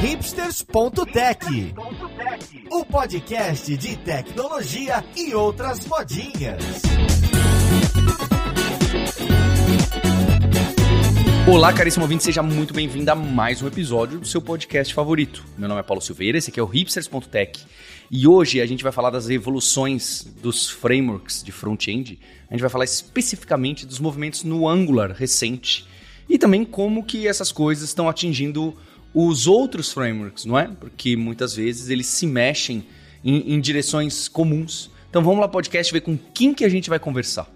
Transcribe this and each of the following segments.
hipsters.tech, o podcast de tecnologia e outras modinhas. Olá, caríssimo ouvinte, seja muito bem-vindo a mais um episódio do seu podcast favorito. Meu nome é Paulo Silveira, esse aqui é o hipsters.tech. E hoje a gente vai falar das evoluções dos frameworks de front-end. A gente vai falar especificamente dos movimentos no Angular recente e também como que essas coisas estão atingindo os outros frameworks, não é? Porque muitas vezes eles se mexem em, em direções comuns. Então vamos lá, podcast, ver com quem que a gente vai conversar.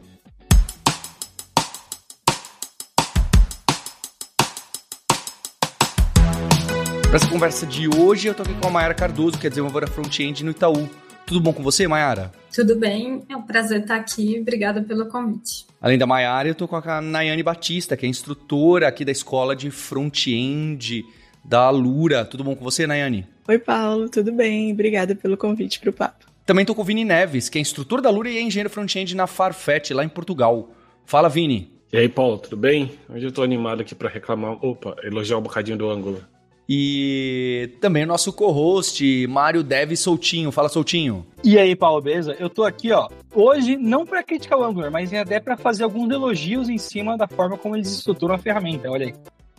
Para essa conversa de hoje, eu tô aqui com a Mayara Cardoso, que é desenvolvedora front-end no Itaú. Tudo bom com você, Mayara? Tudo bem, é um prazer estar aqui. Obrigada pelo convite. Além da Mayara, eu tô com a Nayane Batista, que é instrutora aqui da escola de front-end da Lura. Tudo bom com você, Nayane? Oi, Paulo, tudo bem? Obrigada pelo convite para o papo. Também tô com o Vini Neves, que é instrutor da Lura e é engenheiro front-end na Farfetch, lá em Portugal. Fala, Vini. E aí, Paulo, tudo bem? Hoje eu tô animado aqui para reclamar, opa, elogiar um bocadinho do ângulo. E também o nosso co-host, Mário Dev Soltinho. Fala, Soltinho. E aí, Paulo, beleza? Eu tô aqui, ó, hoje não para criticar o Angular, mas até para fazer alguns elogios em cima da forma como eles estruturam a ferramenta, olha aí.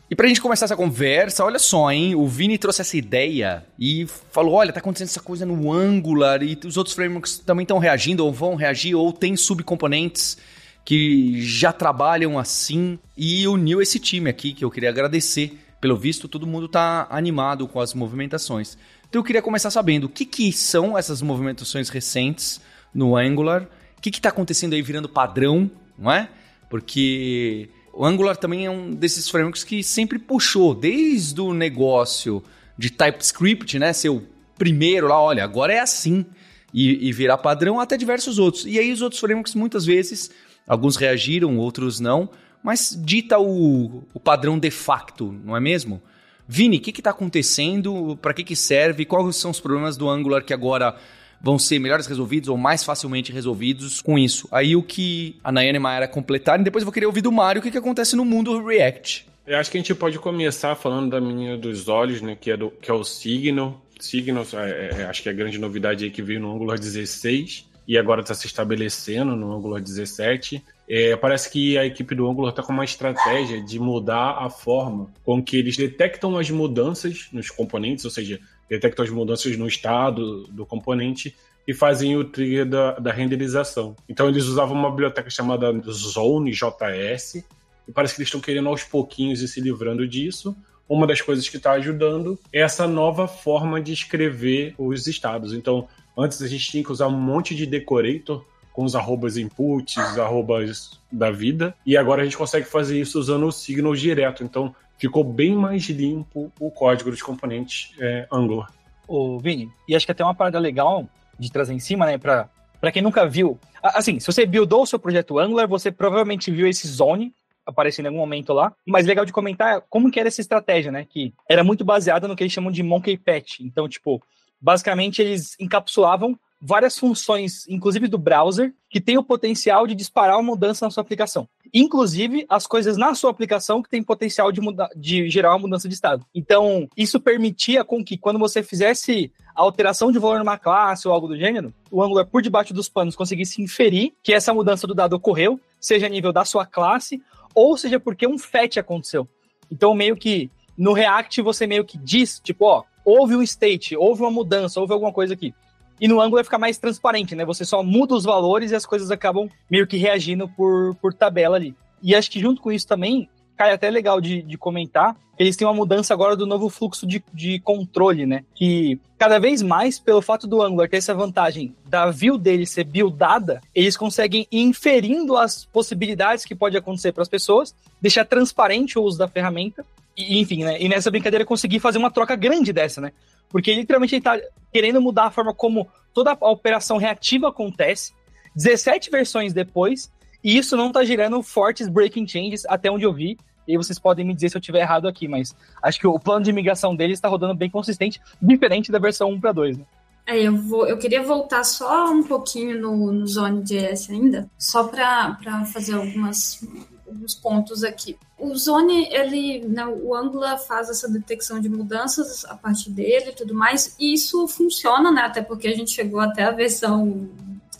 E pra gente começar essa conversa, olha só, hein? O Vini trouxe essa ideia e falou: olha, tá acontecendo essa coisa no Angular e os outros frameworks também estão reagindo, ou vão reagir, ou tem subcomponentes que já trabalham assim. E uniu esse time aqui, que eu queria agradecer pelo visto, todo mundo está animado com as movimentações. Então eu queria começar sabendo o que, que são essas movimentações recentes no Angular, o que está acontecendo aí virando padrão, não é? Porque o Angular também é um desses frameworks que sempre puxou, desde o negócio de TypeScript, né? Ser o primeiro lá, olha, agora é assim, e, e virar padrão, até diversos outros. E aí os outros frameworks muitas vezes, alguns reagiram, outros não, mas dita o, o padrão de facto, não é mesmo? Vini, o que está acontecendo? Para que, que serve? Quais são os problemas do Angular que agora vão ser melhores resolvidos ou mais facilmente resolvidos com isso? Aí o que a Nayane e a Mayara completarem, depois eu vou querer ouvir do Mário o que, que acontece no mundo React. Eu acho que a gente pode começar falando da menina dos olhos, né? Que é, do, que é o Signal. Signal, é, é, acho que é a grande novidade aí que veio no Angular 16 e agora está se estabelecendo no Angular 17. É, parece que a equipe do Angular está com uma estratégia de mudar a forma com que eles detectam as mudanças nos componentes, ou seja, detectam as mudanças no estado do componente e fazem o trigger da, da renderização. Então eles usavam uma biblioteca chamada Zone JS e parece que eles estão querendo aos pouquinhos ir se livrando disso. Uma das coisas que está ajudando é essa nova forma de escrever os estados. Então, antes a gente tinha que usar um monte de decorator com os arrobas inputs, arrobas da vida, e agora a gente consegue fazer isso usando o Signal direto. Então ficou bem mais limpo o código dos componentes é, Angular. Ô, Vini, e acho que até uma parada legal de trazer em cima, né, para para quem nunca viu, assim, se você buildou o seu projeto Angular, você provavelmente viu esse zone aparecendo em algum momento lá. Mas legal de comentar como que era essa estratégia, né? Que era muito baseada no que eles chamam de monkey patch. Então, tipo, basicamente eles encapsulavam várias funções, inclusive do browser, que tem o potencial de disparar uma mudança na sua aplicação. Inclusive, as coisas na sua aplicação que tem potencial de, mudar, de gerar uma mudança de estado. Então, isso permitia com que, quando você fizesse a alteração de valor numa classe ou algo do gênero, o Angular, por debaixo dos panos, conseguisse inferir que essa mudança do dado ocorreu, seja a nível da sua classe, ou seja porque um fetch aconteceu. Então, meio que no React, você meio que diz, tipo, ó, houve um state, houve uma mudança, houve alguma coisa aqui. E no Angular fica mais transparente, né? Você só muda os valores e as coisas acabam meio que reagindo por, por tabela ali. E acho que junto com isso também, cai até legal de, de comentar, eles têm uma mudança agora do novo fluxo de, de controle, né? Que cada vez mais, pelo fato do Angular ter essa vantagem da view dele ser buildada, eles conseguem ir inferindo as possibilidades que pode acontecer para as pessoas, deixar transparente o uso da ferramenta, e, enfim, né? E nessa brincadeira conseguir fazer uma troca grande dessa, né? Porque literalmente ele está querendo mudar a forma como toda a operação reativa acontece, 17 versões depois, e isso não está gerando fortes breaking changes, até onde eu vi. E vocês podem me dizer se eu estiver errado aqui, mas acho que o plano de migração deles está rodando bem consistente, diferente da versão 1 para 2, né? É, eu, vou, eu queria voltar só um pouquinho no, no Zone.js ainda, só para fazer algumas alguns pontos aqui. O Zone, ele, né, o Angular faz essa detecção de mudanças a partir dele e tudo mais, e isso funciona, né, até porque a gente chegou até a versão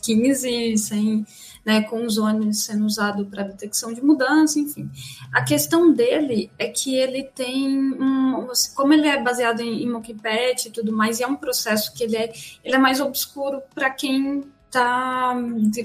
15 sem né, com o Zone sendo usado para detecção de mudança, enfim. A questão dele é que ele tem um, como ele é baseado em, em Mockpad e tudo mais, e é um processo que ele é, ele é mais obscuro para quem tá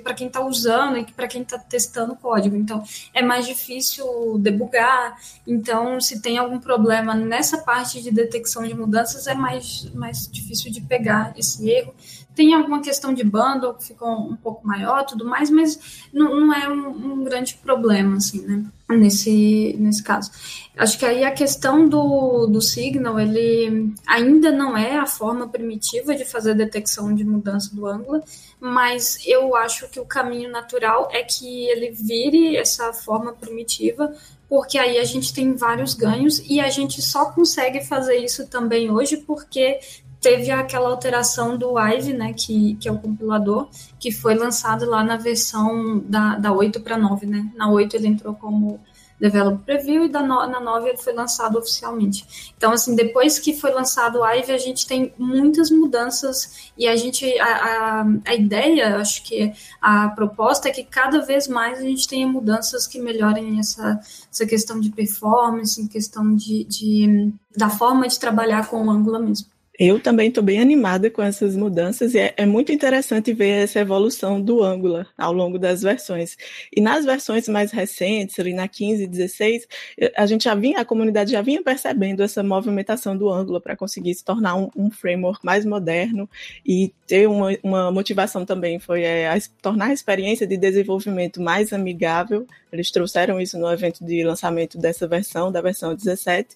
para quem está usando e para quem está testando o código. Então, é mais difícil debugar. Então, se tem algum problema nessa parte de detecção de mudanças, é mais, mais difícil de pegar esse erro. Tem alguma questão de bundle que ficou um pouco maior, tudo mais, mas não, não é um, um, grande problema, assim, né? Nesse, nesse caso. Acho que aí a questão do, do Signal, ele ainda não é a forma primitiva de fazer a detecção de mudança do Angular, mas eu acho que o caminho natural é que ele vire essa forma primitiva porque aí a gente tem vários ganhos e a gente só consegue fazer isso também hoje porque teve aquela alteração do Ive, né, que, que é o compilador, que foi lançado lá na versão da, da 8 para 9, né? Na 8 ele entrou como Develop Preview e da no, na 9 ele foi lançado oficialmente. Então, assim, depois que foi lançado o Ive, a gente tem muitas mudanças e a gente, a, a, a, ideia, acho que a proposta é que cada vez mais a gente tenha mudanças que melhorem essa, essa questão de performance, questão de, de da forma de trabalhar com o Angular mesmo. Eu também estou bem animada com essas mudanças e é, é, muito interessante ver essa evolução do Angular ao longo das versões. E nas versões mais recentes, ali na 15 e 16, a gente já vinha, a comunidade já vinha percebendo essa movimentação do Angular para conseguir se tornar um, um, framework mais moderno e ter uma, uma motivação também foi é, a, tornar a experiência de desenvolvimento mais amigável. Eles trouxeram isso no evento de lançamento dessa versão, da versão 17,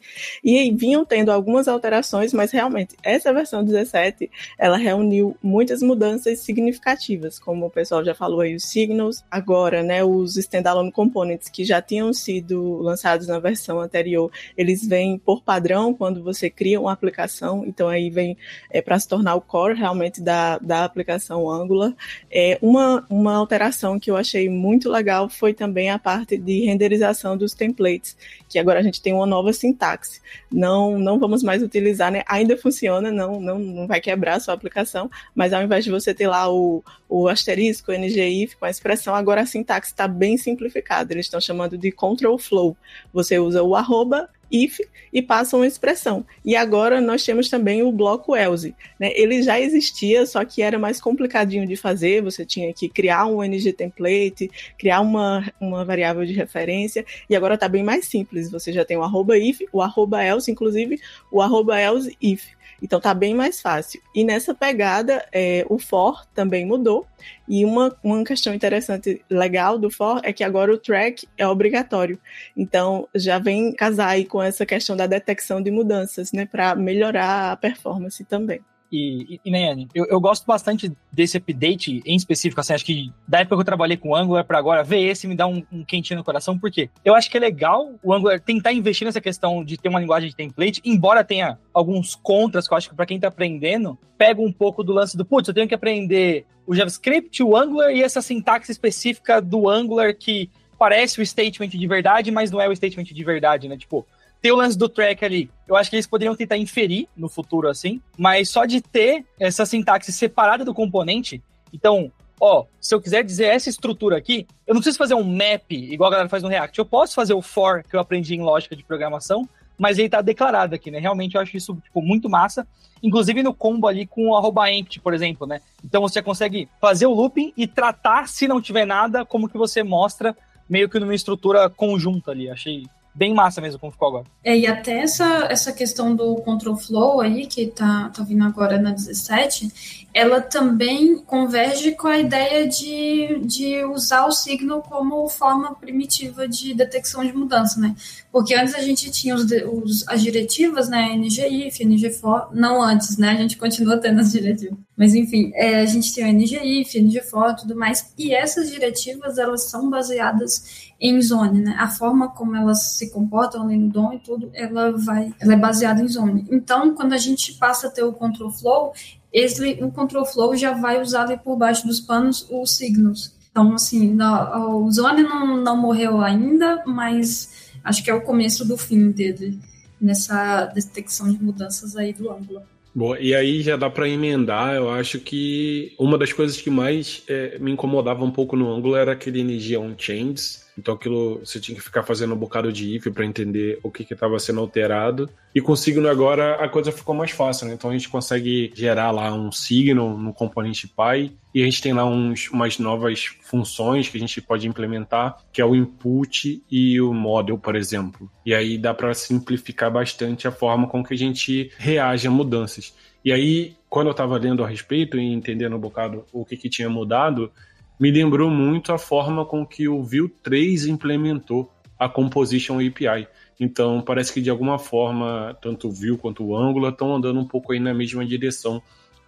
e vinham tendo algumas alterações, mas realmente essa versão 17, ela reuniu muitas mudanças significativas, como o pessoal já falou aí, os signals, agora, né, os standalone components que já tinham sido lançados na versão anterior, eles vêm por padrão quando você cria uma aplicação, então aí vem é, para se tornar o core realmente da, da aplicação Angular. É, uma, uma alteração que eu achei muito legal foi também a parte de renderização dos templates, que agora a gente tem uma nova sintaxe. Não, não vamos mais utilizar, né, ainda funciona funciona, não, não, não vai quebrar a sua aplicação, mas ao invés de você ter lá o, o asterisco, o NGIF com a expressão, agora a sintaxe está bem simplificada. Eles estão chamando de control flow. Você usa o arroba if e passa uma expressão. E agora nós temos também o bloco else. Né? Ele já existia, só que era mais complicadinho de fazer, você tinha que criar um ng template, criar uma, uma variável de referência, e agora está bem mais simples. Você já tem o arroba if, o arroba else, inclusive o arroba else if. Então tá bem mais fácil. E nessa pegada, é, o for também mudou. E uma, uma questão interessante, legal do for é que agora o track é obrigatório. Então já vem casar aí com essa questão da detecção de mudanças, né, para melhorar a performance também. E, e, e eu, eu, gosto bastante desse update em específico, assim, acho que da época que eu trabalhei com o Angular para agora, ver esse me dá um, um, quentinho no coração, porque eu acho que é legal o Angular tentar investir nessa questão de ter uma linguagem de template, embora tenha alguns contras que eu acho que para quem tá aprendendo, pega um pouco do lance do, putz, eu tenho que aprender o JavaScript, o Angular e essa sintaxe específica do Angular que parece o statement de verdade, mas não é o statement de verdade, né? Tipo, ter o lance do track ali, eu acho que eles poderiam tentar inferir no futuro assim, mas só de ter essa sintaxe separada do componente, então, ó, se eu quiser dizer essa estrutura aqui, eu não preciso fazer um map igual a galera faz no React. Eu posso fazer o for que eu aprendi em lógica de programação, mas ele tá declarado aqui, né? Realmente eu acho isso tipo, muito massa. Inclusive no combo ali com o arroba empty, por exemplo, né? Então você consegue fazer o looping e tratar, se não tiver nada, como que você mostra meio que numa estrutura conjunta ali. Achei bem massa mesmo como ficou agora. É, e até essa, essa questão do control flow aí, que tá, tá vindo agora na 17, ela também converge com a ideia de, de usar o signal como forma primitiva de detecção de mudança, né? Porque antes a gente tinha os, os, as diretivas, né? NGIF, NGFOR, não antes, né? A gente continua tendo as diretivas. Mas enfim, é, a gente tem o NGIF, NGFOR, tudo mais, e essas diretivas, elas são baseadas em zone, né? A forma como elas se comportam ali no DOM e tudo, ela vai, ela é baseada em zone. Então, quando a gente passa a ter o control flow, esse, o control flow já vai usar ali por baixo dos panos os signals. Então, assim, o Zone não, não morreu ainda, mas acho que é o começo do fim dele nessa detecção de mudanças aí do ângulo. Bom, e aí já dá para emendar. Eu acho que uma das coisas que mais é, me incomodava um pouco no ângulo era aquele energia on-chains, então aquilo você tinha que ficar fazendo um bocado de if para entender o que estava sendo alterado. E com o Signal agora a coisa ficou mais fácil, né? Então a gente consegue gerar lá um Signal no componente Py e a gente tem lá uns, umas novas funções que a gente pode implementar, que é o input e o model, por exemplo. E aí dá para simplificar bastante a forma com que a gente reage a mudanças. E aí, quando eu estava lendo a respeito e entendendo um bocado o que, que tinha mudado, me lembrou muito a forma com que o Vue 3 implementou a Composition API. Então, parece que de alguma forma, tanto o Vue quanto o Angular estão andando um pouco aí na mesma direção,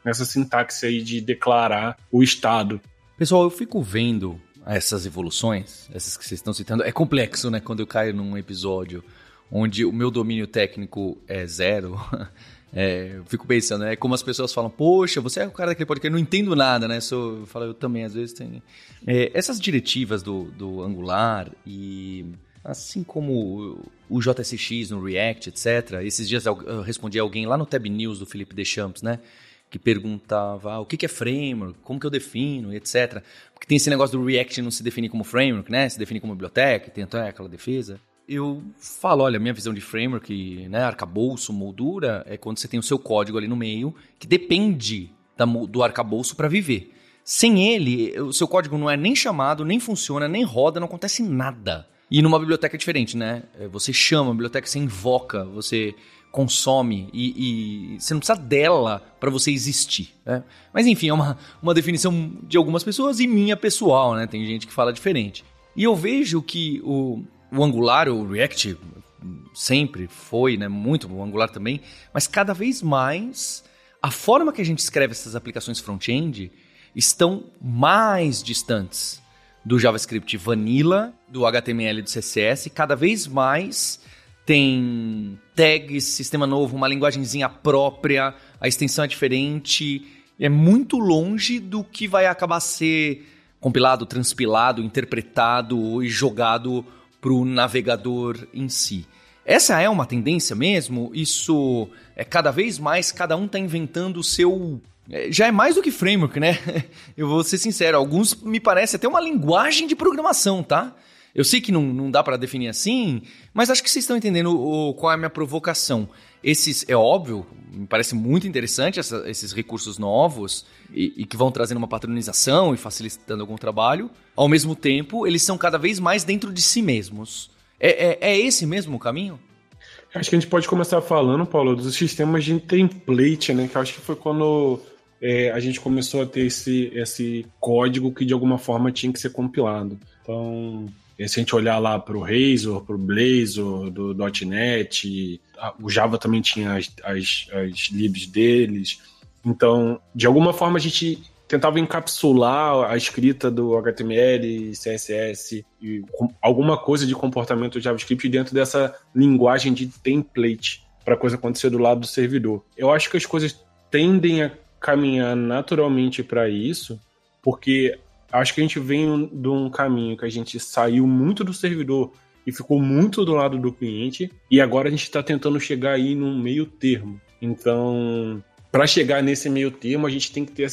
nessa sintaxe aí de declarar o estado. Pessoal, eu fico vendo essas evoluções, essas que vocês estão citando. É complexo, né? Quando eu caio num episódio onde o meu domínio técnico é zero. É, eu fico pensando, é como as pessoas falam, poxa, você é o cara daquele podcast, eu não entendo nada, né? Sou, eu falo, eu também, às vezes tenho. É, essas diretivas do, do Angular e assim como o JSX no React, etc. Esses dias eu respondi a alguém lá no Tab News do Felipe Deschamps, né? Que perguntava ah, o que é framework, como que eu defino, etc. Porque tem esse negócio do React não se definir como framework, né? Se definir como biblioteca, tem até aquela defesa eu falo, olha, minha visão de framework, né, arcabouço, moldura, é quando você tem o seu código ali no meio, que depende da, do arcabouço para viver. Sem ele, o seu código não é nem chamado, nem funciona, nem roda, não acontece nada. E numa biblioteca é diferente, né? É, você chama a biblioteca, você invoca, você consome e, e você não precisa dela para você existir. Né? Mas enfim, é uma, uma definição de algumas pessoas e minha pessoal, né? Tem gente que fala diferente. E eu vejo que o, o Angular, o React sempre foi, né, muito o Angular também, mas cada vez mais a forma que a gente escreve essas aplicações front-end estão mais distantes do JavaScript vanilla, do HTML e do CSS, cada vez mais tem tags, sistema novo, uma linguagemzinha própria, a extensão é diferente, é muito longe do que vai acabar ser compilado, transpilado, interpretado e jogado para o navegador em si. Essa é uma tendência mesmo? Isso é cada vez mais, cada um está inventando o seu. É, já é mais do que framework, né? Eu vou ser sincero, alguns me parece até uma linguagem de programação, tá? Eu sei que não, não dá para definir assim, mas acho que vocês estão entendendo o, qual é a minha provocação. Esses, é óbvio, me parece muito interessante essa, esses recursos novos e, e, que vão trazendo uma patronização e facilitando algum trabalho. Ao mesmo tempo, eles são cada vez mais dentro de si mesmos. É, é, é esse mesmo o caminho? Acho que a gente pode começar falando, Paulo, dos sistemas de template, né? Que acho que foi quando é, a gente começou a ter esse, esse código que de alguma forma tinha que ser compilado. Então, se a gente olhar lá para o Razor, para o Blazor, do .NET, o Java também tinha as, as, as libs deles. Então, de alguma forma, a gente tentava encapsular a escrita do HTML, CSS e alguma coisa de comportamento JavaScript dentro dessa linguagem de template para a coisa acontecer do lado do servidor. Eu acho que as coisas tendem a caminhar naturalmente para isso, porque acho que a gente vem de um caminho que a gente saiu muito do servidor e ficou muito do lado do cliente, e agora a gente está tentando chegar aí num meio termo. Então, para chegar nesse meio termo, a gente tem que ter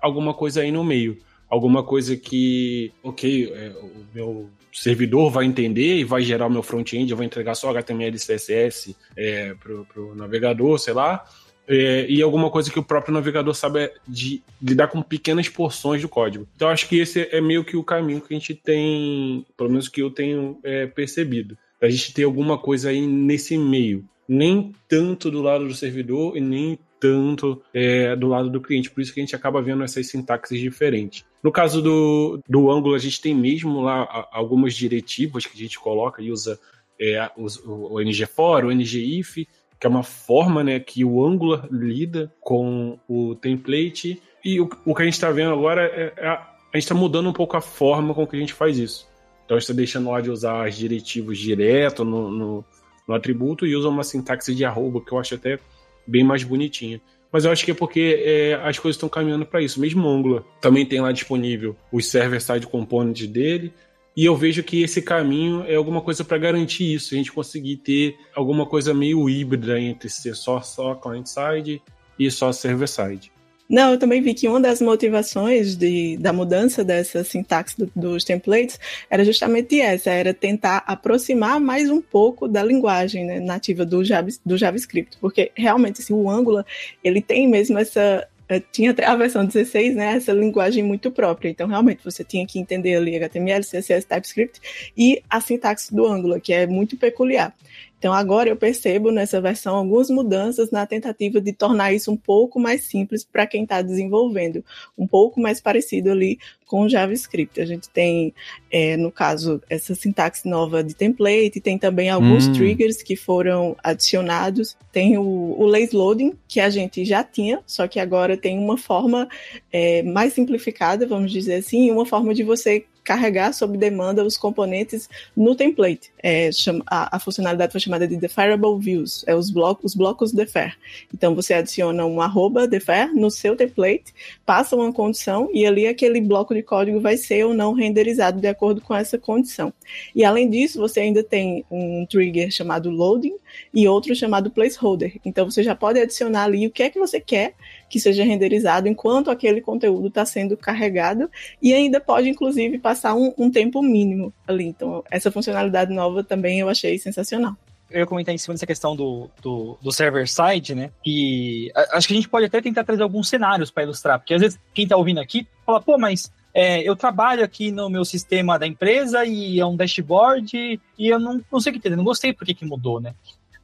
alguma coisa aí no meio. Alguma coisa que, ok, é, o meu servidor vai entender e vai gerar o meu front-end, eu vou entregar só HTML e CSS é, para o navegador, sei lá, é, e alguma coisa que o próprio navegador sabe de lidar com pequenas porções do código. Então acho que esse é meio que o caminho que a gente tem, pelo menos que eu tenho é, percebido. A gente ter alguma coisa aí nesse meio. Nem tanto do lado do servidor e nem tanto é, do lado do cliente. Por isso que a gente acaba vendo essas sintaxes diferentes. No caso do, do Angular, a gente tem mesmo lá algumas diretivas que a gente coloca e usa é, o, o NG-for, o NG-if, que é uma forma né, que o Angular lida com o template. E o, o que a gente está vendo agora é, é, a, a gente está mudando um pouco a forma com que a gente faz isso. Então a gente está deixando lá de usar as diretivos direto no, no, no, atributo e usa uma sintaxe de arroba, que eu acho até bem mais bonitinha. mas eu acho que é porque é, as coisas estão caminhando para isso. Mesmo o Angular também tem lá disponível os server-side components dele, e eu vejo que esse caminho é alguma coisa para garantir isso, a gente conseguir ter alguma coisa meio híbrida entre ser só, só client-side e só server-side. Não, eu também vi que uma das motivações de, da mudança dessa sintaxe do, dos templates era justamente essa, era tentar aproximar mais um pouco da linguagem né, nativa do, Java, do JavaScript, porque realmente assim, o Angular ele tem mesmo essa tinha a versão 16, né, essa linguagem muito própria. Então, realmente, você tinha que entender ali HTML, CSS, TypeScript e a sintaxe do Angular, que é muito peculiar. Então, agora eu percebo nessa versão algumas mudanças na tentativa de tornar isso um pouco mais simples para quem está desenvolvendo, um pouco mais parecido ali com o JavaScript. A gente tem, é, no caso, essa sintaxe nova de template, tem também alguns hum. triggers que foram adicionados, tem o, o lazy loading, que a gente já tinha, só que agora tem uma forma é, mais simplificada, vamos dizer assim, uma forma de você carregar sob demanda os componentes no template. É, a, a, funcionalidade foi chamada de deferrable views, é os blocos, os blocos defer. Então você adiciona um arroba defer no seu template, passa uma condição e ali aquele bloco de código vai ser ou não renderizado de acordo com essa condição. E além disso, você ainda tem um trigger chamado loading e outro chamado placeholder. Então você já pode adicionar ali o que é que você quer que seja renderizado enquanto aquele conteúdo está sendo carregado e ainda pode, inclusive, passar um, um tempo mínimo ali. Então, essa funcionalidade nova também eu achei sensacional eu ia comentar em cima dessa questão do, do, do server-side, né? E acho que a gente pode até tentar trazer alguns cenários para ilustrar, porque às vezes quem está ouvindo aqui fala, pô, mas é, eu trabalho aqui no meu sistema da empresa e é um dashboard e eu não, não sei o que não gostei porque que mudou, né?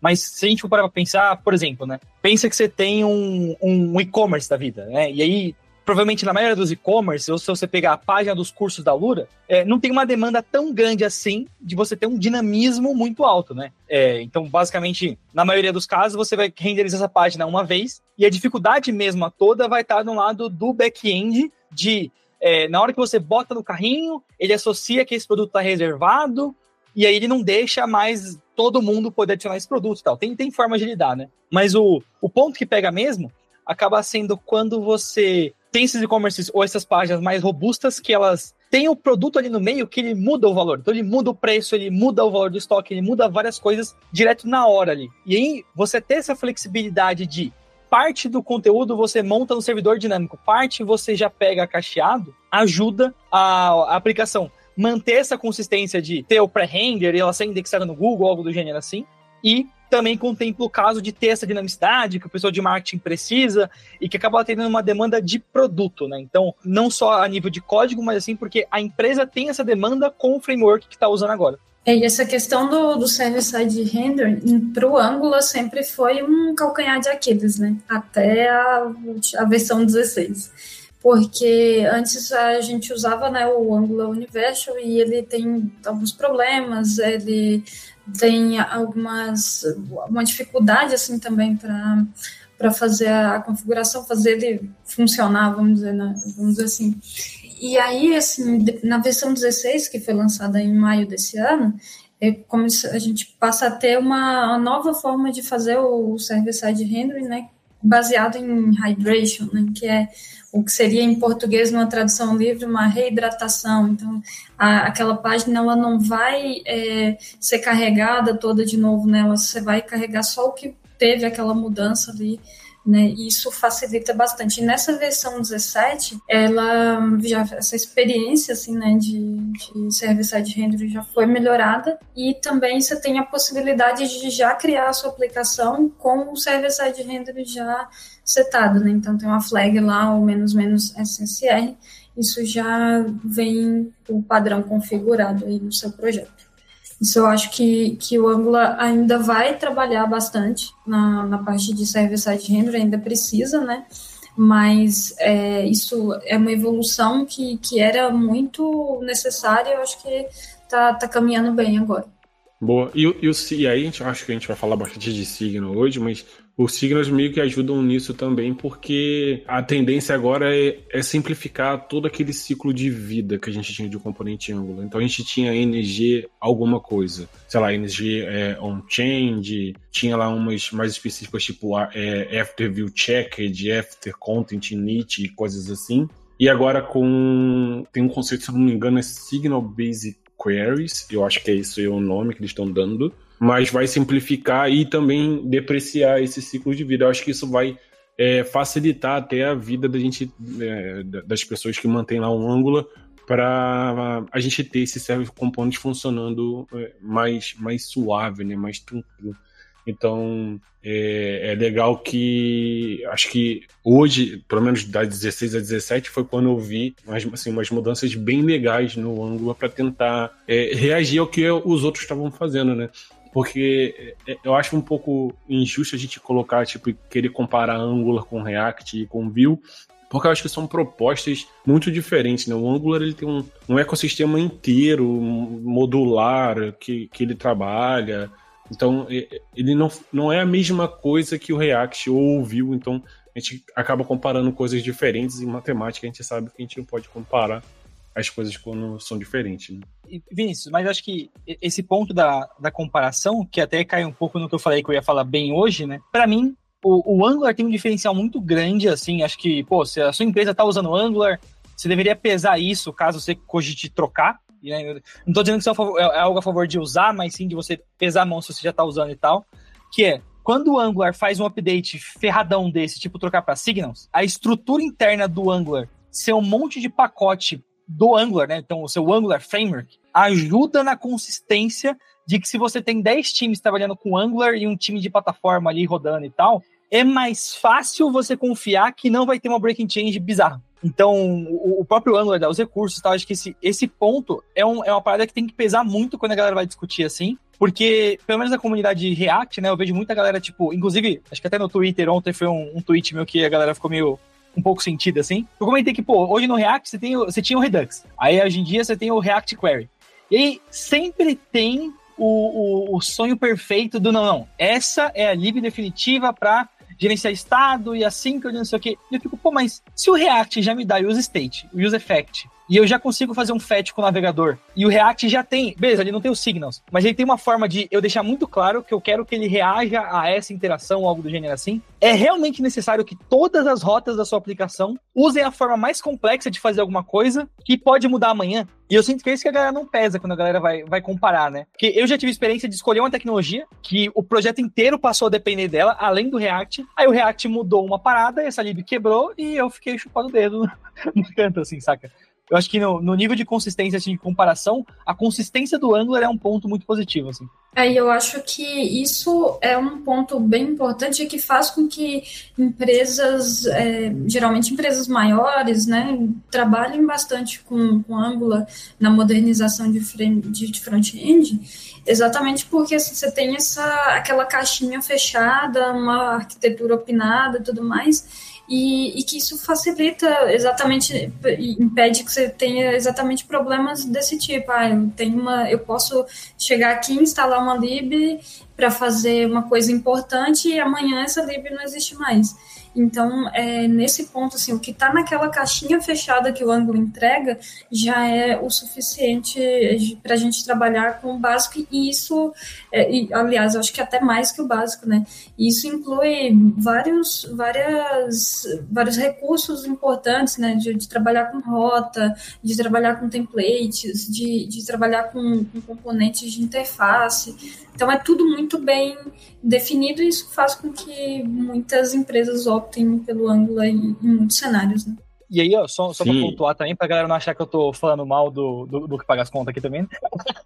Mas se a gente for parar para pensar, por exemplo, né? Pensa que você tem um, um e-commerce da vida, né? E aí, provavelmente na maioria dos e-commerce, ou se você pegar a página dos cursos da Lura, é, não tem uma demanda tão grande assim de você ter um dinamismo muito alto, né? É, então, basicamente, na maioria dos casos, você vai renderizar essa página uma vez e a dificuldade mesmo toda vai estar no lado do back-end de é, na hora que você bota no carrinho, ele associa que esse produto está reservado, e aí ele não deixa mais todo mundo poder adicionar esse produto e tal. Tem, tem forma de lidar, né? Mas o, o ponto que pega mesmo acaba sendo quando você tem esses e-commerces ou essas páginas mais robustas que elas têm o produto ali no meio que ele muda o valor. Então ele muda o preço, ele muda o valor do estoque, ele muda várias coisas direto na hora ali. E aí você ter essa flexibilidade de parte do conteúdo você monta no servidor dinâmico, parte você já pega cacheado, ajuda a, a aplicação manter essa consistência de ter o pré-render e ela ser indexada no Google, algo do gênero assim, e também contempla o caso de ter essa dinamicidade que o pessoal de marketing precisa e que acaba tendo uma demanda de produto, né? Então, não só a nível de código, mas assim, porque a empresa tem essa demanda com o framework que está usando agora. É, e essa questão do, do server-side render para o Angular sempre foi um calcanhar de Aquiles, né? Até a, a versão 16 porque antes a gente usava né, o Angular Universal e ele tem alguns problemas, ele tem algumas uma dificuldade assim também para para fazer a configuração, fazer ele funcionar, vamos dizer, né, vamos dizer assim. E aí, assim, na versão 16, que foi lançada em maio desse ano, é como a gente passa a ter uma, nova forma de fazer o server-side rendering, né, baseado em hydration, né, que é o que seria em português, numa tradução livre, uma reidratação. Então, a, aquela página ela não vai é, ser carregada toda de novo nela, você vai carregar só o que teve aquela mudança ali. Né, e isso facilita bastante. E nessa versão 17, ela já essa experiência assim, né, de, de server-side render já foi melhorada e também você tem a possibilidade de já criar a sua aplicação com o server-side render já setado, né? Então tem uma flag lá, o menos menos SSR, isso já vem o padrão configurado aí no seu projeto. Isso eu acho que, que o Angular ainda vai trabalhar bastante na, na parte de server-side render, ainda precisa, né? Mas é, isso é uma evolução que, que era muito necessária, eu acho que tá, tá caminhando bem agora. Boa. E, e, e aí, a gente, acho que a gente vai falar bastante de signo hoje, mas os signos meio que ajudam nisso também, porque a tendência agora é, é, simplificar todo aquele ciclo de vida que a gente tinha de componente ângulo. Então a gente tinha NG alguma coisa, sei lá, NG é, on-change, tinha lá umas mais específicas, tipo é, After View Checked, After Content Init e coisas assim. E agora com. Tem um conceito, se não me engano, é Signal Basic Queries, eu acho que é isso é o nome que eles estão dando, mas vai simplificar e também depreciar esse ciclo de vida. Eu acho que isso vai é, facilitar até a vida da gente, é, das pessoas que mantêm lá um ângulo para a gente ter esse service component funcionando é, mais, mais suave, né, mais tranquilo. Então, é, é, legal que acho que hoje, pelo menos da 16 a 17, foi quando eu vi umas, assim, umas mudanças bem legais no ângulo para tentar é, reagir ao que os outros estavam fazendo, né? Porque é, eu acho um pouco injusto a gente colocar, tipo, querer comparar Angular com React e com Vue, porque eu acho que são propostas muito diferentes, né? O Angular ele tem um, um ecossistema inteiro, modular, que, que ele trabalha, então, ele não, não é a mesma coisa que o React ou o Vue, então a gente acaba comparando coisas diferentes. Em matemática, a gente sabe que a gente não pode comparar as coisas quando são diferentes. Né? Vinícius, mas acho que esse ponto da, da comparação, que até cai um pouco no que eu falei que eu ia falar bem hoje, né? Para mim, o, o, Angular tem um diferencial muito grande, assim, acho que, pô, se a sua empresa tá usando Angular, você deveria pesar isso caso você cogite trocar, né? Não estou dizendo que isso é, é algo a favor de usar, mas sim de você pesar a mão se você já está usando e tal. Que é, quando o Angular faz um update ferradão desse, tipo trocar para Signals, a estrutura interna do Angular ser um monte de pacote do Angular, né? Então, o seu Angular Framework ajuda na consistência de que se você tem 10 times trabalhando com Angular e um time de plataforma ali rodando e tal, é mais fácil você confiar que não vai ter uma breaking change bizarra. Então, o, próprio Angular dá os recursos, tá? acho que esse, esse ponto é, um, é uma parada que tem que pesar muito quando a galera vai discutir assim, porque, pelo menos na comunidade React, né, eu vejo muita galera, tipo, inclusive, acho que até no Twitter ontem foi um, um tweet meu que a galera ficou meio um pouco sentida, assim. Eu comentei que, pô, hoje no React você, tem, você tinha o Redux, aí hoje em dia você tem o React Query. E aí sempre tem o, o, o sonho perfeito do não, não, essa é a lib definitiva para gerenciar estado e assim que eu não sei o que. E eu fico, pô, mas se o React já me dá use state, use effect, e eu já consigo fazer um fetch com o navegador. E o React já tem, beleza, ele não tem os signals, mas ele tem uma forma de eu deixar muito claro que eu quero que ele reaja a essa interação ou algo do gênero assim. É realmente necessário que todas as rotas da sua aplicação usem a forma mais complexa de fazer alguma coisa que pode mudar amanhã. E eu sinto que é isso que a galera não pesa quando a galera vai, vai comparar, né? Porque eu já tive experiência de escolher uma tecnologia que o projeto inteiro passou a depender dela, além do React. Aí o React mudou uma parada, essa lib quebrou e eu fiquei chupando o dedo no canto, assim, saca? Eu acho que no, no, nível de consistência, assim, de comparação, a consistência do Angular é um ponto muito positivo, assim. É, eu acho que isso é um ponto bem importante que faz com que empresas, é, geralmente empresas maiores, né, trabalhem bastante com, com Angular na modernização de, de, de front-end, exatamente porque assim, você tem essa, aquela caixinha fechada, uma arquitetura opinada tudo mais, e, e, que isso facilita exatamente, impede que você tenha exatamente problemas desse tipo. Ah, eu tenho uma, eu posso chegar aqui, instalar uma lib para fazer uma coisa importante e amanhã essa lib não existe mais. Então, é, nesse ponto, assim, o que está naquela caixinha fechada que o ângulo entrega já é o suficiente para a gente trabalhar com o básico, e isso, é, e, aliás, acho que até mais que o básico, né? Isso inclui vários, várias, vários recursos importantes, né? De, de trabalhar com rota, de trabalhar com templates, de, de trabalhar com, com componentes de interface. Então, é tudo muito bem definido e isso faz com que muitas empresas optem pelo Angular em, em muitos cenários, né? E aí, ó, só, só pra pontuar também, pra galera não achar que eu tô falando mal do, do, do que paga as contas aqui também.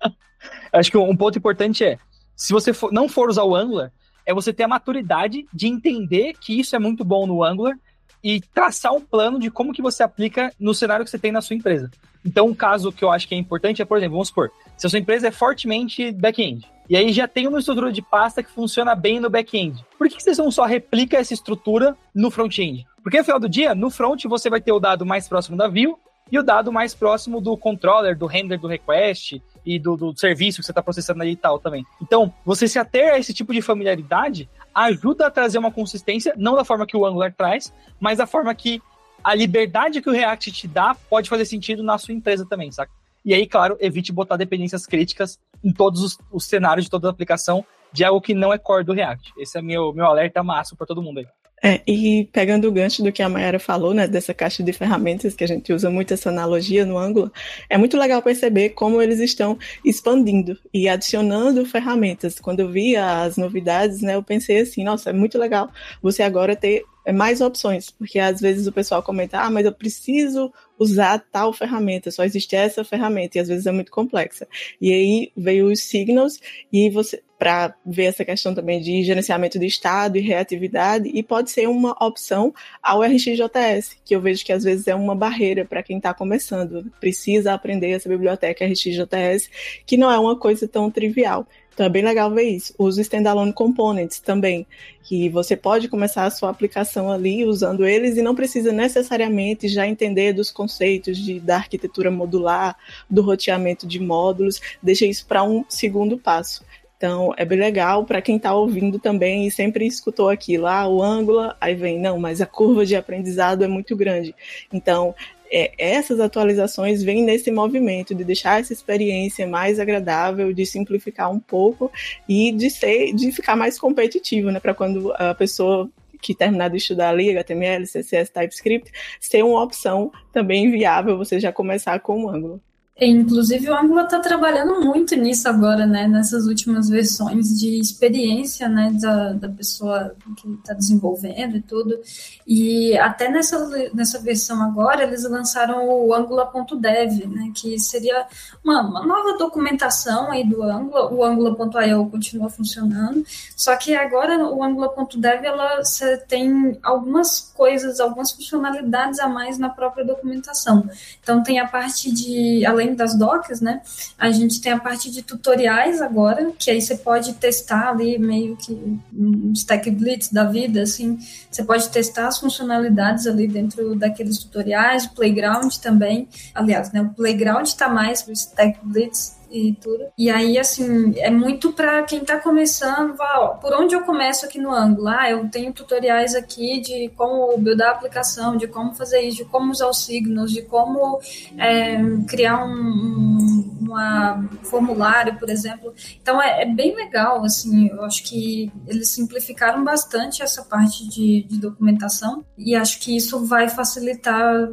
Acho que um ponto importante é, se você for, não for usar o Angular, é você ter a maturidade de entender que isso é muito bom no Angular e traçar um plano de como que você aplica no cenário que você tem na sua empresa. Então, um caso que eu acho que é importante é, por exemplo, vamos supor, se a sua empresa é fortemente back-end, e aí já tem uma estrutura de pasta que funciona bem no back-end. Por que, vocês não só replica essa estrutura no front-end? Porque no final do dia, no front você vai ter o dado mais próximo da view, e o dado mais próximo do controller, do render do request e do, do serviço que você está processando ali e tal também. Então, você se ater a esse tipo de familiaridade ajuda a trazer uma consistência, não da forma que o Angular traz, mas da forma que a liberdade que o React te dá pode fazer sentido na sua empresa também, saca? E aí, claro, evite botar dependências críticas em todos os, os cenários de toda a aplicação de algo que não é core do React. Esse é meu, meu alerta máximo para todo mundo aí. É, e pegando o gancho do que a Mayara falou, né, dessa caixa de ferramentas, que a gente usa muito essa analogia no Angular, é muito legal perceber como eles estão expandindo e adicionando ferramentas. Quando eu vi as novidades, né, eu pensei assim, nossa, é muito legal você agora ter mais opções, porque às vezes o pessoal comenta, ah, mas eu preciso usar tal ferramenta, só existe essa ferramenta, e às vezes é muito complexa. E aí veio os signals, e você, para ver essa questão também de gerenciamento de estado e reatividade, e pode ser uma opção ao RxJS, que eu vejo que às vezes é uma barreira para quem está começando, precisa aprender essa biblioteca RxJS, que não é uma coisa tão trivial. Então é bem legal ver isso. Os standalone components também, que você pode começar a sua aplicação ali usando eles e não precisa necessariamente já entender dos conceitos de, da arquitetura modular, do roteamento de módulos, deixa isso para um segundo passo. Então, é bem legal para quem está ouvindo também e sempre escutou aquilo, ah, o Angular, aí vem, não, mas a curva de aprendizado é muito grande. Então, é, essas atualizações vêm nesse movimento de deixar essa experiência mais agradável, de simplificar um pouco e de ser, de ficar mais competitivo, né? Para quando a pessoa que terminar de estudar ali HTML, CSS, TypeScript, ser uma opção também viável você já começar com o Angular. Inclusive, o Angular está trabalhando muito nisso agora, né? Nessas últimas versões de experiência, né? Da, da pessoa que está desenvolvendo e tudo. E até nessa, nessa versão agora, eles lançaram o Angular.dev, né? Que seria uma, uma, nova documentação aí do Angular. O Angular.io continua funcionando. Só que agora o Angular.dev, ela tem algumas coisas, algumas funcionalidades a mais na própria documentação. Então, tem a parte de, além além das docs, né? A gente tem a parte de tutoriais agora, que aí você pode testar ali meio que um stack blitz da vida, assim. Você pode testar as funcionalidades ali dentro daqueles tutoriais, o playground também. Aliás, né? O playground está mais pro stack blitz e tudo. E aí, assim, é muito para quem está começando, ó, por onde eu começo aqui no Angular? Ah, eu tenho tutoriais aqui de como buildar a aplicação, de como fazer isso, de como usar os signos, de como é, criar um, um uma formulário, por exemplo. Então, é, é, bem legal, assim, eu acho que eles simplificaram bastante essa parte de, de documentação e acho que isso vai facilitar,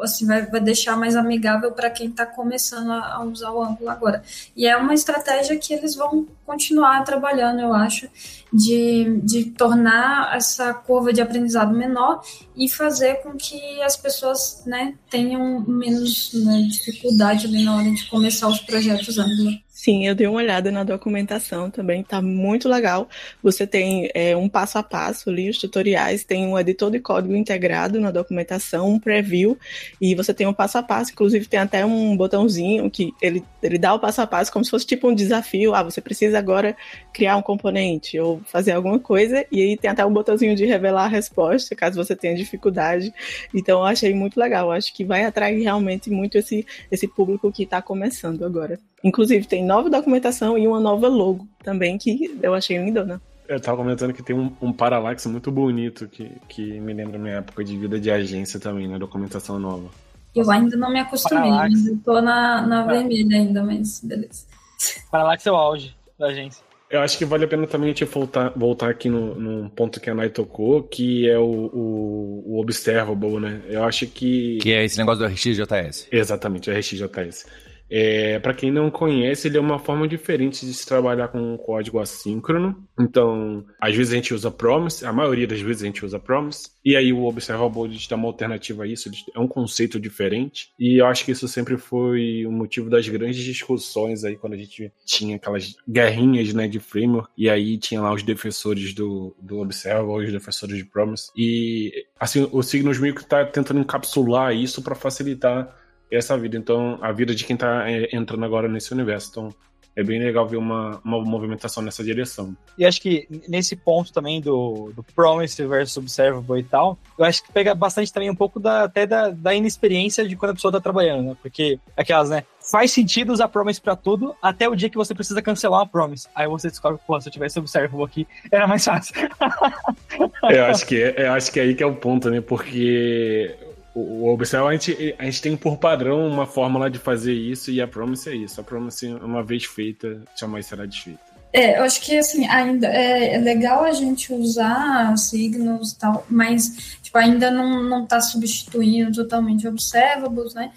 assim, vai, vai deixar mais amigável para quem está começando a, a usar o agora agora. E é uma estratégia que eles vão continuar trabalhando, eu acho, de, de tornar essa curva de aprendizado menor e fazer com que as pessoas né, tenham menos né, dificuldade na hora de começar os projetos Angular. Sim, eu dei uma olhada na documentação também, tá muito legal. Você tem é, um passo a passo ali, os tutoriais, tem um editor de código integrado na documentação, um preview, e você tem um passo a passo, inclusive tem até um botãozinho que ele, ele dá o passo a passo como se fosse tipo um desafio. Ah, você precisa agora criar um componente ou fazer alguma coisa, e aí tem até um botãozinho de revelar a resposta, caso você tenha dificuldade. Então eu achei muito legal, acho que vai atrair realmente muito esse, esse público que está começando agora. Inclusive, tem nova documentação e uma nova logo também, que eu achei lindona. Eu tava comentando que tem um, um Parallax muito bonito que, que me lembra minha época de vida de agência também, né? Documentação nova. Eu ainda não me acostumei, Parallax. eu tô na, na ah. vermelha ainda, mas beleza. Parallax é o auge da agência. Eu acho que vale a pena também a gente voltar, voltar aqui no, no ponto que a Nai tocou, que é o, o, o, observable, né? Eu acho que. Que é esse negócio do RxJS. Exatamente, o RxJS. É, para quem não conhece, ele é uma forma diferente de se trabalhar com um código assíncrono. Então, às vezes a gente usa promise, a maioria das vezes a gente usa promise, e aí o observable dá uma alternativa a isso, é um conceito diferente. E eu acho que isso sempre foi o motivo das grandes discussões aí quando a gente tinha aquelas guerrinhas, né, de framework, e aí tinha lá os defensores do, do observable, os defensores de promise. E assim, o Signos meio que tá tentando encapsular isso para facilitar essa vida. Então, a vida de quem está é, entrando agora nesse universo. Então, é bem legal ver uma, uma movimentação nessa direção. E acho que nesse ponto também do, do Promise versus Observable e tal, eu acho que pega bastante também um pouco da, até da, da inexperiência de quando a pessoa tá trabalhando, né? Porque aquelas, né? Faz sentido usar Promise pra tudo até o dia que você precisa cancelar uma Promise. Aí você descobre, pô, se eu tivesse Observable aqui, era mais fácil. eu acho que é, eu acho que é aí que é o ponto, né? Porque o Observe, a gente, a gente tem por padrão uma fórmula de fazer isso e a Promise é isso. A Promise, uma vez feita, jamais será desfeita. É, eu acho que assim, ainda é, é legal a gente usar signos e tal, mas tipo, ainda não, não tá substituindo totalmente observables, né?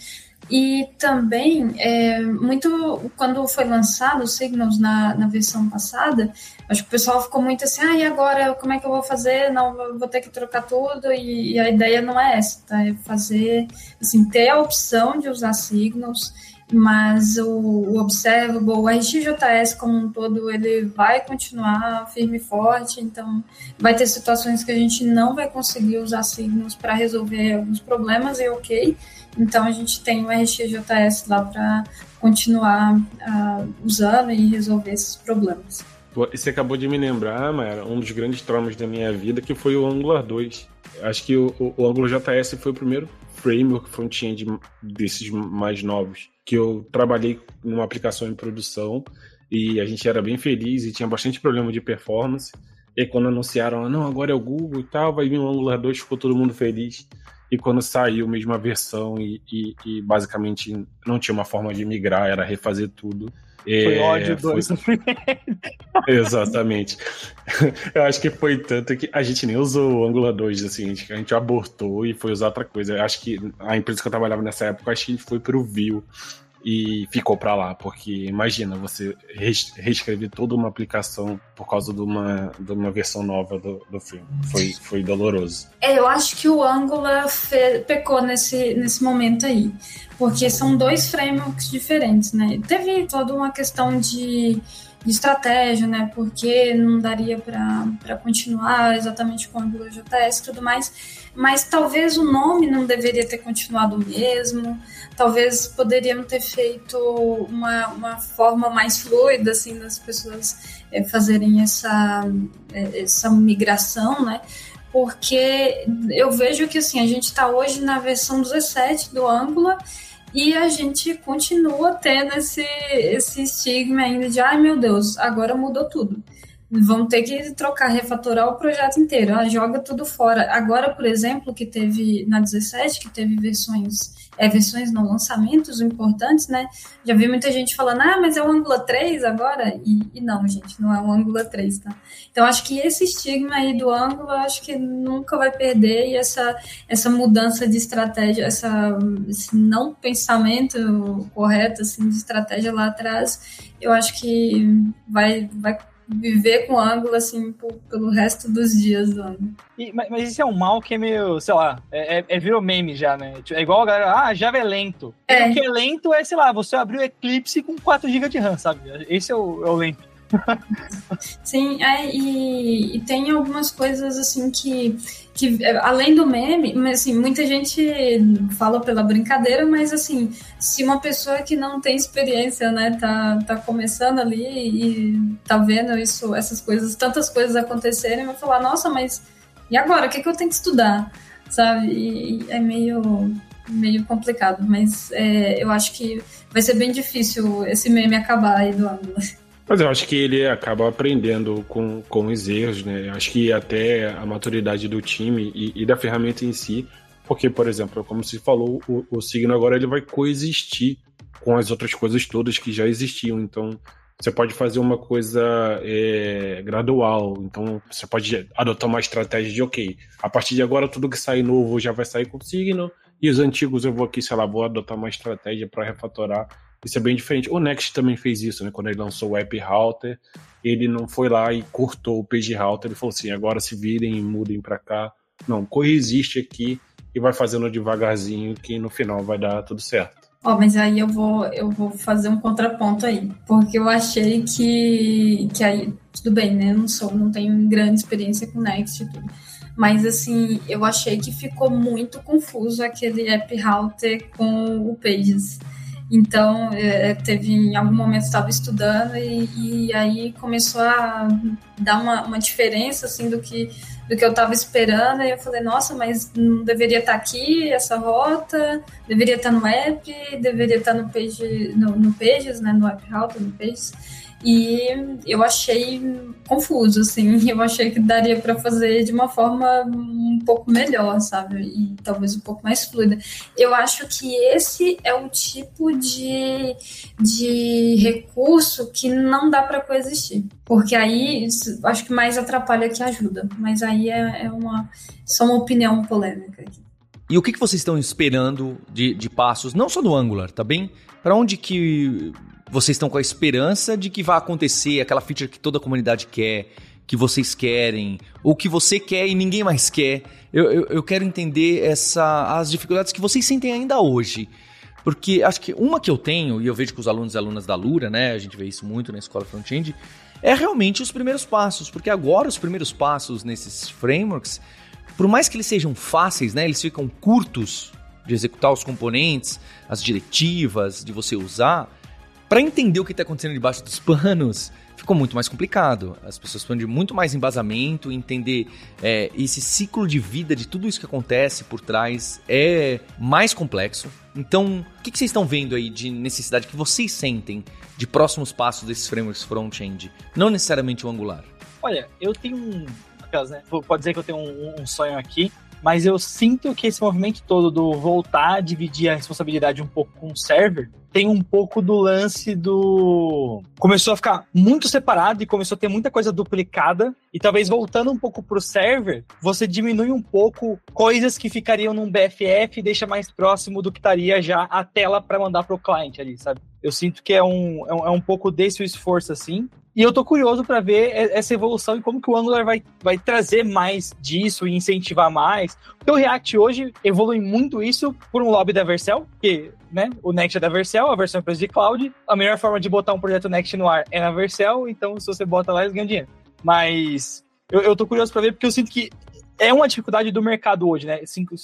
E também, é, muito quando foi lançado o Signals na, na versão passada, acho que o pessoal ficou muito assim, ah, e agora como é que eu vou fazer? Não, vou ter que trocar tudo, e, e a ideia não é essa, tá? É fazer, assim, ter a opção de usar Signals, mas o, o Observable, o RxJS como um todo, ele vai continuar firme e forte, então vai ter situações que a gente não vai conseguir usar Signals para resolver alguns problemas, e ok, então a gente tem o RxJS lá para continuar uh, usando e resolver esses problemas. Você acabou de me lembrar, Mayara, um dos grandes traumas da minha vida que foi o Angular 2. Acho que o, o, o AngularJS foi o primeiro framework front-end desses mais novos que eu trabalhei numa aplicação em produção e a gente era bem feliz e tinha bastante problema de performance. E quando anunciaram, não, agora é o Google e tal, vai vir o Angular 2, ficou todo mundo feliz e quando saiu mesmo a versão e, e, e, basicamente não tinha uma forma de migrar, era refazer tudo. Foi é, ódio dois foi... Exatamente. Eu acho que foi tanto que a gente nem usou o Angular 2, assim, a gente, a gente abortou e foi usar outra coisa. Eu acho que a empresa que eu trabalhava nessa época, acho que foi pro Vue e ficou para lá, porque imagina você reescrever toda uma aplicação por causa de uma, de uma versão nova do, do filme. Foi, foi doloroso. É, eu acho que o Angular pecou nesse, nesse momento aí, porque são dois frameworks diferentes, né? Teve toda uma questão de de estratégia, né? Porque não daria para continuar exatamente com o AngularJS e tudo mais. Mas talvez o nome não deveria ter continuado mesmo. Talvez poderiam ter feito uma, uma forma mais fluida, assim, das pessoas é, fazerem essa, é, essa migração, né? Porque eu vejo que, assim, a gente está hoje na versão 17 do Angular e a gente continua tendo esse, esse estigma ainda de, ai meu Deus, agora mudou tudo. Vão ter que trocar, refatorar o projeto inteiro, ah, joga tudo fora. Agora, por exemplo, que teve na 17, que teve versões é, versões não, lançamentos importantes, né? Já vi muita gente falando, ah, mas é o Angular 3 agora? E, e não, gente, não é o Angular 3, tá? Então, acho que esse estigma aí do Angular, acho que nunca vai perder e essa, essa mudança de estratégia, essa, esse não pensamento correto, assim, de estratégia lá atrás, eu acho que vai, vai viver com ângulo, assim, por, pelo resto dos dias do ano. E, mas, mas, isso é um mal que é meio, sei lá, é, é, é virou meme já, né? Tipo, é igual a galera, ah, Java é lento. É. O que é lento é, sei lá, você abrir o Eclipse com 4 GB de RAM, sabe? Esse é o, é o lento. Sim, é, e, e, tem algumas coisas assim que, que além do meme, mas assim, muita gente fala pela brincadeira, mas assim, se uma pessoa que não tem experiência, né, tá, tá começando ali e tá vendo isso, essas coisas, tantas coisas acontecerem, vai falar, nossa, mas e agora? O que, é que eu tenho que estudar? Sabe? E, é meio meio complicado, mas é, eu acho que vai ser bem difícil esse meme acabar aí do Angular. Mas eu acho que ele acaba aprendendo com, com os erros, né? Eu acho que até a maturidade do time e, e da ferramenta em si, porque, por exemplo, como se falou, o, o signo agora ele vai coexistir com as outras coisas todas que já existiam. Então, você pode fazer uma coisa é, gradual. Então, você pode adotar uma estratégia de, ok, a partir de agora tudo que sai novo já vai sair com signo, e os antigos eu vou aqui, sei lá, vou adotar uma estratégia para refatorar isso é bem diferente. O Next também fez isso, né? Quando ele lançou o App Router, ele não foi lá e cortou o Page Router. Ele falou assim: agora se virem e mudem para cá. Não, coexiste aqui e vai fazendo devagarzinho que no final vai dar tudo certo. Ó, oh, mas aí eu vou, eu vou fazer um contraponto aí, porque eu achei que, que aí, tudo bem, né? Eu não sou, não tenho grande experiência com Next e tudo. Mas assim, eu achei que ficou muito confuso aquele app router com o Pages. Então, é, teve em algum momento estava estudando e, e, aí começou a dar uma, uma diferença assim do que do que eu estava esperando. E eu falei, nossa, mas não deveria estar tá aqui essa rota, deveria estar tá no app, deveria estar tá no page, no, no Pages, né, no app router, no Pages. E eu achei confuso, assim. Eu achei que daria para fazer de uma forma um pouco melhor, sabe? E talvez um pouco mais fluida. Eu acho que esse é o tipo de, de recurso que não dá para coexistir. Porque aí acho que mais atrapalha que ajuda. Mas aí é, é uma, só uma opinião polêmica aqui. E o que, que vocês estão esperando de, de passos, não só do Angular, tá bem? Para onde que vocês estão com a esperança de que vai acontecer aquela feature que toda a comunidade quer, que vocês querem, ou que você quer e ninguém mais quer. Eu, eu, eu quero entender essa, as dificuldades que vocês sentem ainda hoje. Porque acho que uma que eu tenho, e eu vejo com os alunos e alunas da Lura, né? A gente vê isso muito na escola front-end, é realmente os primeiros passos. Porque agora os primeiros passos nesses frameworks, por mais que eles sejam fáceis, né? Eles ficam curtos de executar os componentes, as diretivas, de você usar para entender o que está acontecendo debaixo dos panos, ficou muito mais complicado. As pessoas precisam de muito mais embasamento, entender é, esse ciclo de vida de tudo isso que acontece por trás é mais complexo. Então, o que, que vocês estão vendo aí de necessidade que vocês sentem de próximos passos desses frameworks front-end? Não necessariamente o Angular. Olha, eu tenho um. Né? Pode dizer que eu tenho um, um sonho aqui, mas eu sinto que esse movimento todo do voltar a dividir a responsabilidade um pouco com o server tem um pouco do lance do. Começou a ficar muito separado e começou a ter muita coisa duplicada. E talvez voltando um pouco pro server, você diminui um pouco coisas que ficariam num BFF e deixa mais próximo do que estaria já a tela para mandar pro cliente ali, sabe? Eu sinto que é um, é um, é um pouco desse o esforço assim. E eu tô curioso para ver essa evolução e como que o Angular vai, vai trazer mais disso e incentivar mais. Porque o React hoje evolui muito isso por um lobby da Vercel, que né, o Next é da Vercel, a versão é preço de cloud. A melhor forma de botar um projeto Next no ar é na Vercel, então se você bota lá, eles ganham dinheiro. Mas eu, eu tô curioso para ver porque eu sinto que é uma dificuldade do mercado hoje, né? Cinco,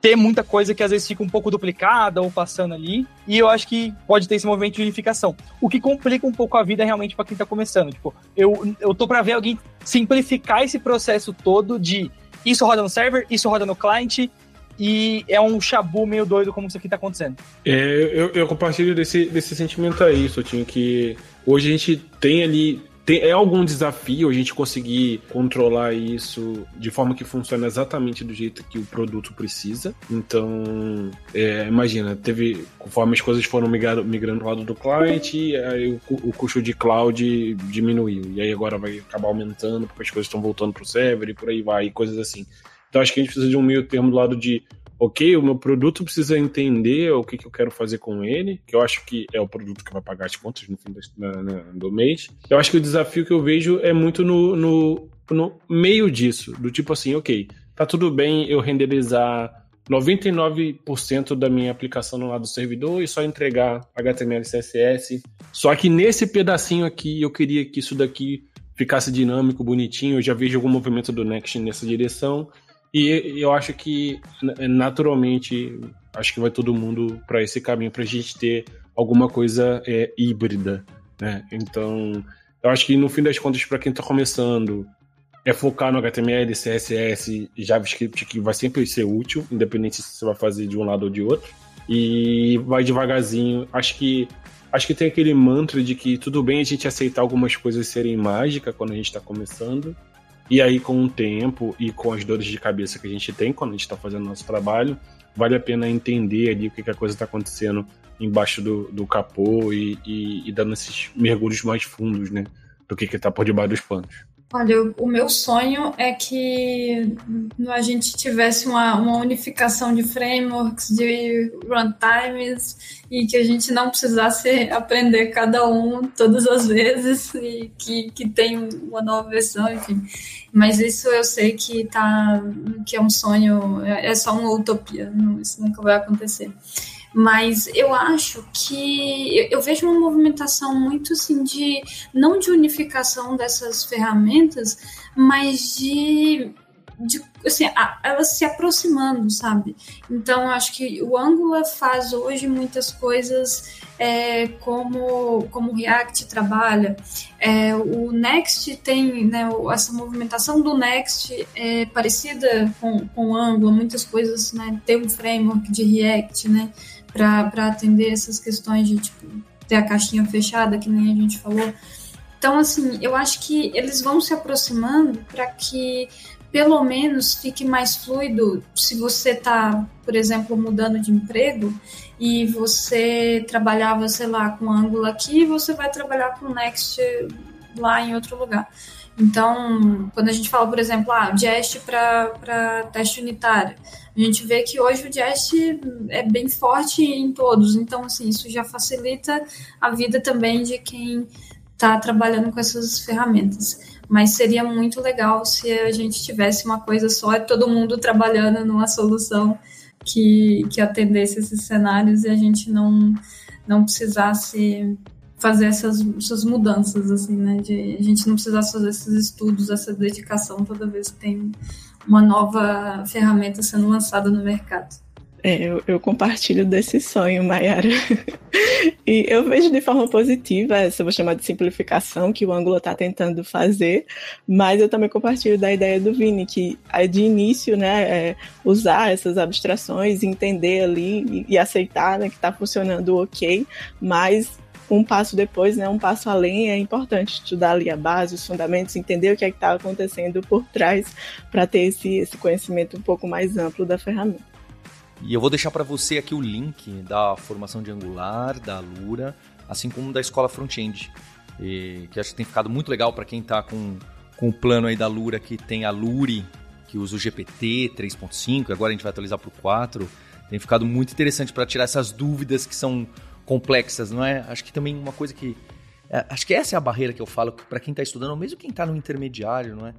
ter muita coisa que às vezes fica um pouco duplicada ou passando ali. E eu acho que pode ter esse movimento de unificação. O que complica um pouco a vida realmente para quem tá começando. Tipo, eu, eu tô para ver alguém simplificar esse processo todo de isso roda no server, isso roda no cliente. E é um chabu meio doido como isso aqui tá acontecendo. É, eu, eu compartilho desse, desse sentimento aí, Sotinho, que hoje a gente tem ali tem, é algum desafio a gente conseguir controlar isso de forma que funcione exatamente do jeito que o produto precisa. Então, é, imagina, teve conforme as coisas foram migrando, migrando lado do cliente, aí o, o custo de cloud diminuiu. E aí agora vai acabar aumentando porque as coisas estão voltando pro server e por aí vai, e coisas assim. Então acho que a gente precisa de um meio termo do lado de ok, o meu produto precisa entender o que, que eu quero fazer com ele, que eu acho que é o produto que vai pagar as contas no fim do, mês. Eu acho que o desafio que eu vejo é muito no, no, no meio disso, do tipo assim, ok, tá tudo bem eu renderizar 99% da minha aplicação no lado do servidor e só entregar HTML CSS. Só que nesse pedacinho aqui, eu queria que isso daqui ficasse dinâmico, bonitinho. Eu já vejo algum movimento do Next nessa direção. E eu acho que, naturalmente, acho que vai todo mundo para esse caminho para a gente ter alguma coisa é, híbrida, né? Então, eu acho que no fim das contas, para quem está começando, é focar no HTML, CSS e JavaScript, que vai sempre ser útil, independente se você vai fazer de um lado ou de outro. E vai devagarzinho. Acho que acho que tem aquele mantra de que tudo bem a gente aceitar algumas coisas serem mágicas quando a gente está começando, e aí, com o tempo e com as dores de cabeça que a gente tem quando a gente está fazendo nosso trabalho, vale a pena entender ali o que, que a coisa está acontecendo embaixo do, do capô e, e, e, dando esses mergulhos mais fundos, né? Do que está por debaixo dos panos. Olha, o meu sonho é que a gente tivesse uma, uma unificação de frameworks, de runtimes, e que a gente não precisasse aprender cada um todas as vezes, e que, que tem uma nova versão, enfim. Mas isso eu sei que, tá, que é um sonho, é, é só uma utopia, isso nunca vai acontecer. Mas eu acho que eu, vejo uma movimentação muito assim de não de unificação dessas ferramentas, mas de, de assim, a, elas se aproximando, sabe? Então, acho que o Angular faz hoje muitas coisas é, como, como o React trabalha. É, o Next tem, né, essa movimentação do Next é parecida com, com o Angular, muitas coisas, né, tem um framework de React, né, para atender essas questões de, tipo, ter a caixinha fechada, que nem a gente falou. Então, assim, eu acho que eles vão se aproximando para que pelo menos fique mais fluido se você está, por exemplo, mudando de emprego e você trabalhava, sei lá, com Angular aqui, você vai trabalhar com Next lá em outro lugar. Então, quando a gente fala, por exemplo, ah, Jest para teste unitário, a gente vê que hoje o Jest é bem forte em todos. Então, assim, isso já facilita a vida também de quem está trabalhando com essas ferramentas mas seria muito legal se a gente tivesse uma coisa só e todo mundo trabalhando numa solução que, que atendesse esses cenários e a gente não, não precisasse fazer essas, essas mudanças, assim, né? De, a gente não precisasse fazer esses estudos, essa dedicação toda vez que tem uma nova ferramenta sendo lançada no mercado. É, eu, eu, compartilho desse sonho, Mayara. e eu vejo de forma positiva essa, vou chamar de simplificação, que o Angular está tentando fazer, mas eu também compartilho da ideia do Vini, que é de início, né, é usar essas abstrações, entender ali e, e aceitar né, que está funcionando ok, mas um passo depois, né, um passo além, é importante estudar ali a base, os fundamentos, entender o que é está acontecendo por trás, para ter esse, esse conhecimento um pouco mais amplo da ferramenta. E eu vou deixar para você aqui o link da formação de Angular, da Lura, assim como da escola front-end, que acho que tem ficado muito legal para quem está com, com o plano aí da Lura, que tem a Luri, que usa o GPT 3.5, agora a gente vai atualizar para o 4. Tem ficado muito interessante para tirar essas dúvidas que são complexas, não é? Acho que também uma coisa que. É, acho que essa é a barreira que eu falo para quem está estudando, ou mesmo quem está no intermediário, não é?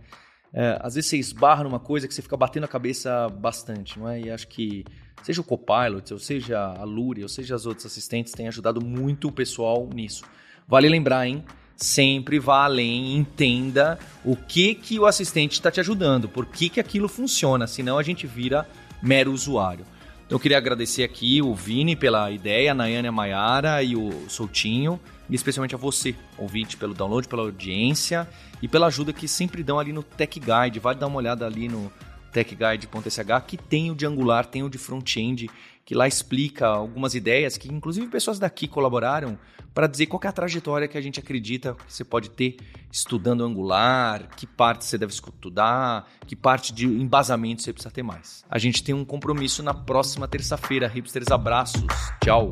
é? Às vezes você esbarra numa coisa que você fica batendo a cabeça bastante, não é? E acho que seja o Copilot, ou seja a Luri, ou seja as outras assistentes, têm ajudado muito o pessoal nisso. Vale lembrar, hein? Sempre vá além, entenda o que que o assistente está te ajudando, por que que aquilo funciona, senão a gente vira mero usuário. Então eu queria agradecer aqui o Vini pela ideia, a Nayane a Maiara e o Soutinho, e especialmente a você, ouvinte, pelo download, pela audiência e pela ajuda que sempre dão ali no Tech Guide. Vale dar uma olhada ali no techguide.sh, que tem o de Angular, tem o de front-end, que lá explica algumas ideias que inclusive pessoas daqui colaboraram para dizer qual é a trajetória que a gente acredita que você pode ter estudando Angular, que parte você deve estudar, que parte de embasamento você precisa ter mais. A gente tem um compromisso na próxima terça-feira. Hipsters, abraços. Tchau.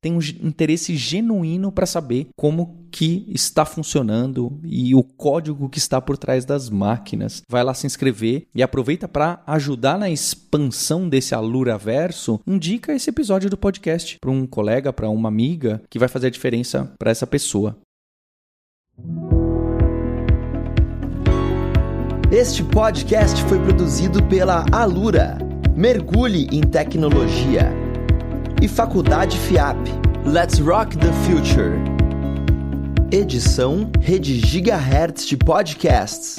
tem um interesse genuíno para saber como que está funcionando e o código que está por trás das máquinas. Vai lá se inscrever e aproveita para ajudar na expansão desse Alura Verso. Indica esse episódio do podcast para um colega, para uma amiga que vai fazer a diferença para essa pessoa. Este podcast foi produzido pela Alura. Mergulhe em tecnologia e Faculdade FIAP. Let's Rock the Future. Edição Rede Gigahertz de Podcasts.